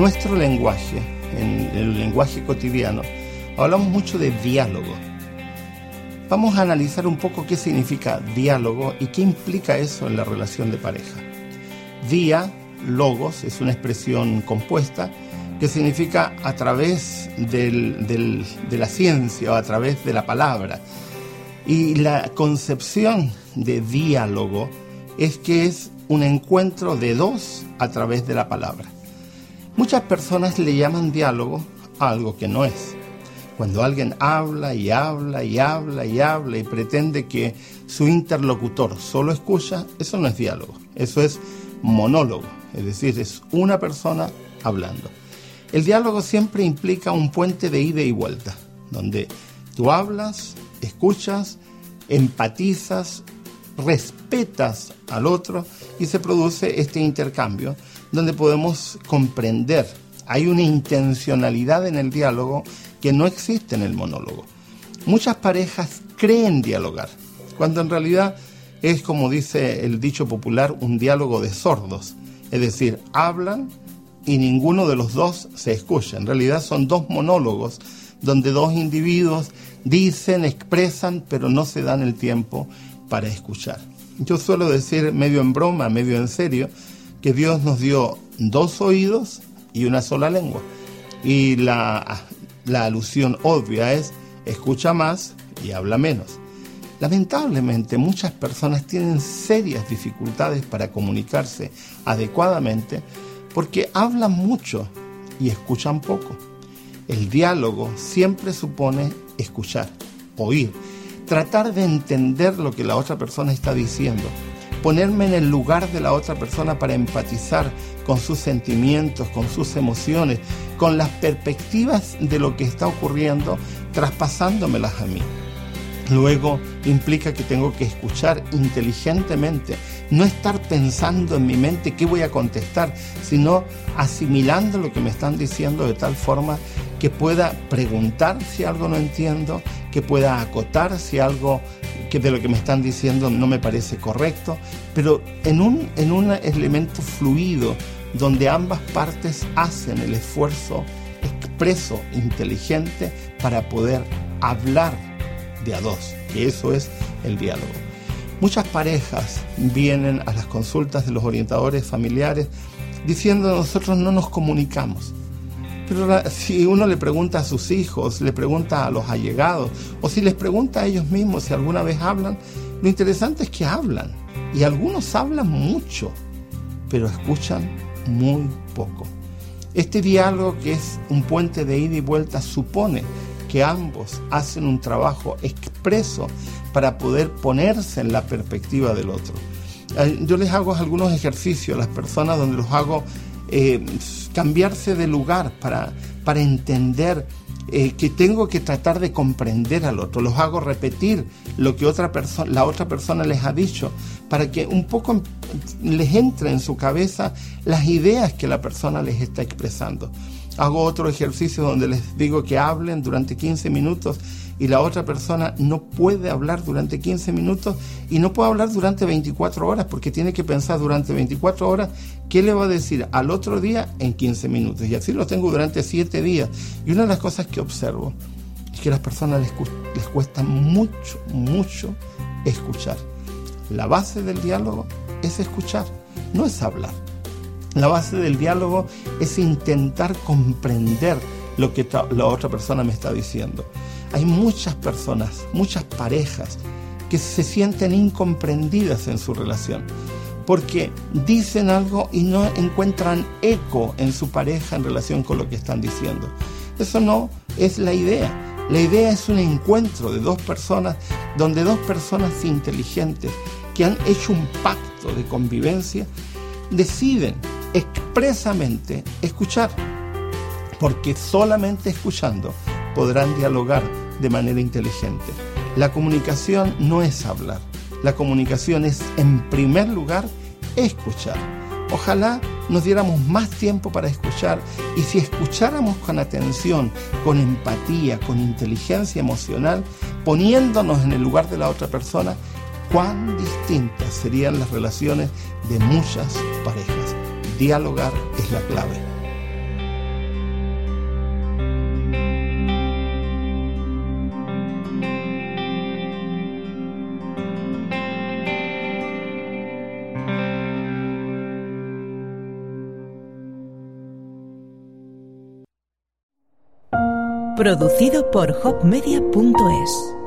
nuestro lenguaje, en el lenguaje cotidiano, hablamos mucho de diálogo. Vamos a analizar un poco qué significa diálogo y qué implica eso en la relación de pareja. Día, logos, es una expresión compuesta que significa a través de la ciencia o a través de la palabra. Y la concepción de diálogo es que es un encuentro de dos a través de la palabra. Muchas personas le llaman diálogo a algo que no es. Cuando alguien habla y habla y habla y habla y pretende que su interlocutor solo escucha, eso no es diálogo, eso es monólogo, es decir, es una persona hablando. El diálogo siempre implica un puente de ida y vuelta, donde tú hablas, escuchas, empatizas, respetas al otro y se produce este intercambio donde podemos comprender. Hay una intencionalidad en el diálogo que no existe en el monólogo. Muchas parejas creen dialogar, cuando en realidad es como dice el dicho popular, un diálogo de sordos. Es decir, hablan y ninguno de los dos se escucha. En realidad son dos monólogos donde dos individuos dicen, expresan, pero no se dan el tiempo para escuchar. Yo suelo decir medio en broma, medio en serio, que Dios nos dio dos oídos y una sola lengua. Y la, la alusión obvia es, escucha más y habla menos. Lamentablemente muchas personas tienen serias dificultades para comunicarse adecuadamente porque hablan mucho y escuchan poco. El diálogo siempre supone escuchar, oír, tratar de entender lo que la otra persona está diciendo, ponerme en el lugar de la otra persona para empatizar con sus sentimientos, con sus emociones, con las perspectivas de lo que está ocurriendo, traspasándomelas a mí. Luego implica que tengo que escuchar inteligentemente, no estar pensando en mi mente qué voy a contestar, sino asimilando lo que me están diciendo de tal forma que pueda preguntar si algo no entiendo, que pueda acotar si algo que de lo que me están diciendo no me parece correcto, pero en un, en un elemento fluido donde ambas partes hacen el esfuerzo expreso, inteligente, para poder hablar de a dos, que eso es el diálogo. Muchas parejas vienen a las consultas de los orientadores familiares diciendo nosotros no nos comunicamos. Pero si uno le pregunta a sus hijos, le pregunta a los allegados, o si les pregunta a ellos mismos si alguna vez hablan, lo interesante es que hablan. Y algunos hablan mucho, pero escuchan muy poco. Este diálogo que es un puente de ida y vuelta supone que ambos hacen un trabajo expreso para poder ponerse en la perspectiva del otro. Yo les hago algunos ejercicios a las personas donde los hago eh, cambiarse de lugar para, para entender eh, que tengo que tratar de comprender al otro. Los hago repetir lo que otra persona, la otra persona les ha dicho para que un poco les entre en su cabeza las ideas que la persona les está expresando. Hago otro ejercicio donde les digo que hablen durante 15 minutos y la otra persona no puede hablar durante 15 minutos y no puede hablar durante 24 horas porque tiene que pensar durante 24 horas qué le va a decir al otro día en 15 minutos. Y así lo tengo durante 7 días. Y una de las cosas que observo es que a las personas les, les cuesta mucho, mucho escuchar. La base del diálogo es escuchar, no es hablar. La base del diálogo es intentar comprender lo que la otra persona me está diciendo. Hay muchas personas, muchas parejas que se sienten incomprendidas en su relación porque dicen algo y no encuentran eco en su pareja en relación con lo que están diciendo. Eso no es la idea. La idea es un encuentro de dos personas donde dos personas inteligentes que han hecho un pacto de convivencia deciden expresamente escuchar, porque solamente escuchando podrán dialogar de manera inteligente. La comunicación no es hablar, la comunicación es en primer lugar escuchar. Ojalá nos diéramos más tiempo para escuchar y si escucháramos con atención, con empatía, con inteligencia emocional, poniéndonos en el lugar de la otra persona, cuán distintas serían las relaciones de muchas parejas. Dialogar es la clave. Producido por hopmedia.es